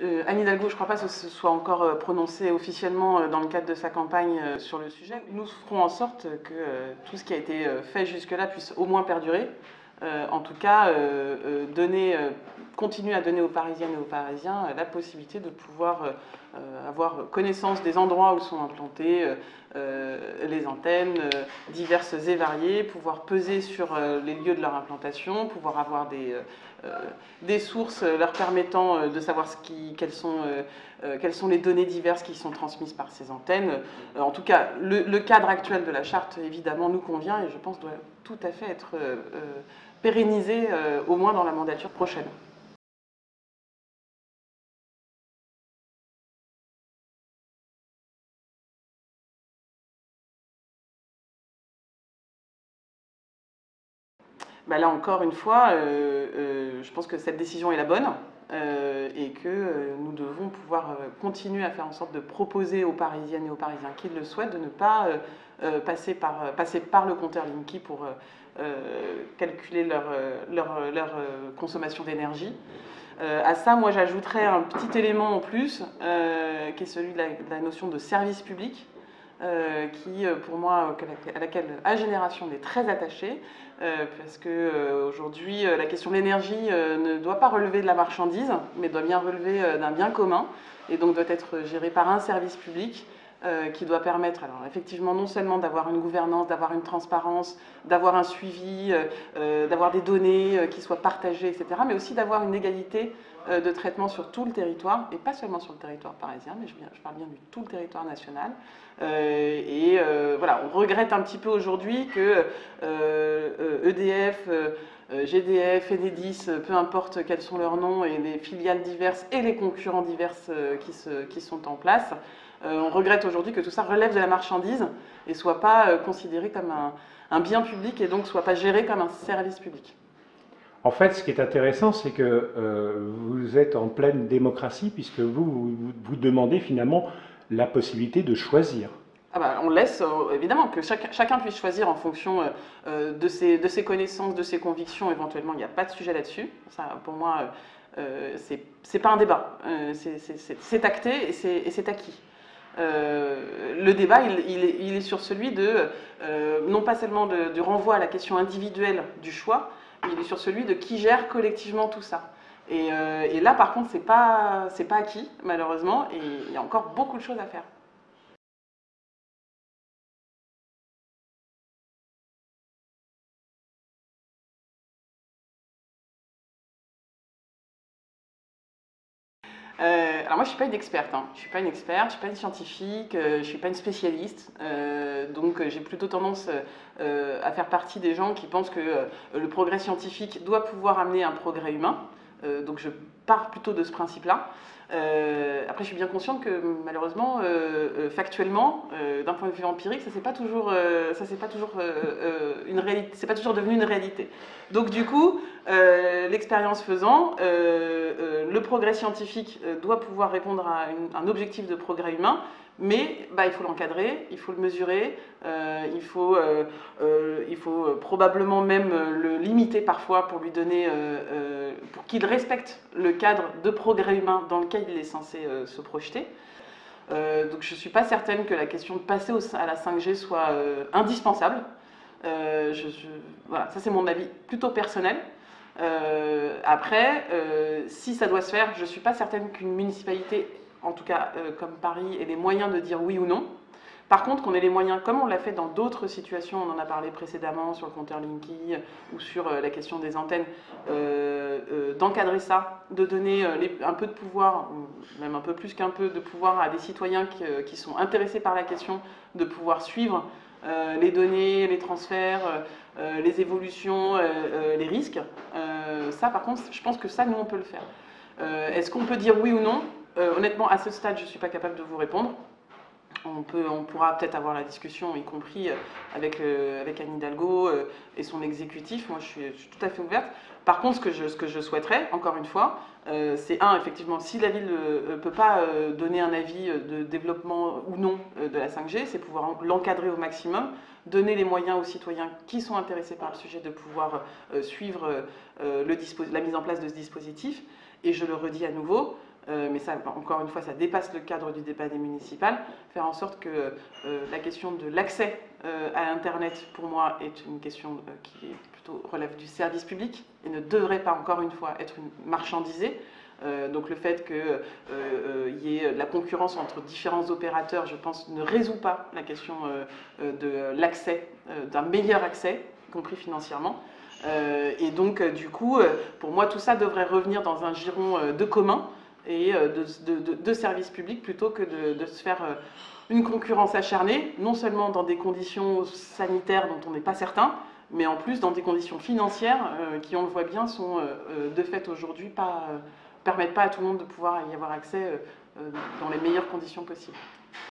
Euh, Anne Hidalgo, je ne crois pas que ce soit encore euh, prononcé officiellement euh, dans le cadre de sa campagne sur le sujet. Nous ferons en sorte que tout ce qui a été fait jusque-là puisse au moins perdurer. en tout cas, donner, continuer à donner aux Parisiennes et aux Parisiens la possibilité de pouvoir avoir connaissance des endroits où sont implantées les antennes diverses et variées, pouvoir peser sur les lieux de leur implantation, pouvoir avoir des, des sources leur permettant de savoir quelles, sont, sont les données diverses qui sont transmises par ces antennes. en tout cas, le, le, cadre actuel de la charte, évidemment, nous convient et je pense doit tout à fait être pérennisé, au moins dans la mandature prochaine. Bah là encore une fois, euh, euh, je pense que cette décision est la bonne euh, et que nous devons pouvoir continuer à faire en sorte de proposer aux Parisiennes et aux Parisiens qui le souhaitent de ne pas passer, par, le compteur Linky pour calculer leur consommation d'énergie. à ça, moi, j'ajouterais un petit élément en plus, qui est celui de la, notion de service public. Qui, pour moi, à laquelle A Génération est très attachée, euh, parce que euh, aujourd'hui euh, la question de l'énergie ne doit pas relever de la marchandise, mais doit bien relever d'un bien commun, et donc doit être gérée par un service public qui doit permettre, alors effectivement, non seulement d'avoir une gouvernance, d'avoir une transparence, d'avoir un suivi, d'avoir des données qui soient partagées, etc., mais aussi d'avoir une égalité euh, de traitement sur tout le territoire, et pas seulement sur le territoire parisien, mais je, parle bien du tout le territoire national. Euh, et euh, voilà, on regrette un petit peu aujourd'hui que EDF, e GDF, Enedis, peu importe quels sont leurs noms, et les filiales diverses et les concurrents diverses qui sont en place, on regrette aujourd'hui que tout ça relève de la marchandise et soit pas considéré comme un, un bien public et donc soit pas géré comme un service public. En fait, ce qui est intéressant, c'est que euh, vous êtes en pleine démocratie, puisque vous, vous, demandez finalement la possibilité de choisir. Ah bah, on laisse euh, évidemment que chacun puisse choisir en fonction euh, de, ses, de, ses, connaissances, de ses convictions. Éventuellement, il n'y a pas de sujet là-dessus. Ça, pour moi, c'est pas un débat. c'est acté et c'est acquis. Le débat, il, est, sur celui de, non pas seulement du renvoi à la question individuelle du choix, il est sur celui de qui gère collectivement tout ça. Et, euh, là, par contre, c'est pas, pas acquis, malheureusement, et il y a encore beaucoup de choses à faire. Euh, alors moi, je suis pas une experte. Hein. Je suis pas une experte, je suis pas une scientifique, euh, je suis pas une spécialiste. Euh, donc, j'ai plutôt tendance à faire partie des gens qui pensent que le progrès scientifique doit pouvoir amener un progrès humain. donc, je pars plutôt de ce principe-là. après, je suis bien consciente que malheureusement, factuellement, d'un point de vue empirique, ça c'est pas toujours, ça c'est pas toujours une réalité, c'est pas toujours devenu une réalité. Donc, du coup, l'expérience faisant, le progrès scientifique doit pouvoir répondre à un objectif de progrès humain, mais bah, il faut l'encadrer, il faut le mesurer, euh, il, faut, euh, euh, il faut probablement même le limiter parfois pour lui donner, pour qu'il respecte le cadre de progrès humain dans lequel il est censé se projeter. donc je ne suis pas certaine que la question de passer à la 5G soit indispensable. voilà, ça c'est mon avis plutôt personnel. après, si ça doit se faire, je ne suis pas certaine qu'une municipalité en tout cas euh, comme Paris, ait les moyens de dire oui ou non. Par contre, qu'on ait les moyens, comme on l'a fait dans d'autres situations, on en a parlé précédemment sur le compteur Linky ou sur euh, la question des antennes, euh, d'encadrer ça, de donner un peu de pouvoir, même un peu plus qu'un peu de pouvoir à des citoyens qui, sont intéressés par la question, de pouvoir suivre les données, les transferts, les évolutions, les risques. ça, par contre, je pense que ça, nous, on peut le faire. Est-ce qu'on peut dire oui ou non? Euh, honnêtement, à ce stade, je ne suis pas capable de vous répondre. On, pourra peut-être avoir la discussion, y compris euh, avec, euh, avec Anne Hidalgo et son exécutif. Moi, je suis, tout à fait ouverte. Par contre, ce que je, souhaiterais, encore une fois, c'est un, effectivement, si la ville ne peut pas donner un avis de développement ou non de la 5G, c'est pouvoir l'encadrer au maximum, donner les moyens aux citoyens qui sont intéressés par le sujet de pouvoir suivre la mise en place de ce dispositif. Et je le redis à nouveau, mais ça, encore une fois, ça dépasse le cadre du débat des municipales, faire en sorte que la question de l'accès à Internet, pour moi, est une question qui relève du service public et ne devrait pas, encore une fois, être marchandisée. Euh, donc le fait qu'il euh, euh, y ait la concurrence entre différents opérateurs, je pense, ne résout pas la question de l'accès, d'un meilleur accès, y compris financièrement. et donc, du coup, pour moi, tout ça devrait revenir dans un giron de commun et de, de, services publics plutôt que de, se faire une concurrence acharnée, non seulement dans des conditions sanitaires dont on n'est pas certain, mais en plus dans des conditions financières qui, on le voit bien, sont de fait aujourd'hui pas permettent pas à tout le monde de pouvoir y avoir accès euh, euh, dans les meilleures conditions possibles.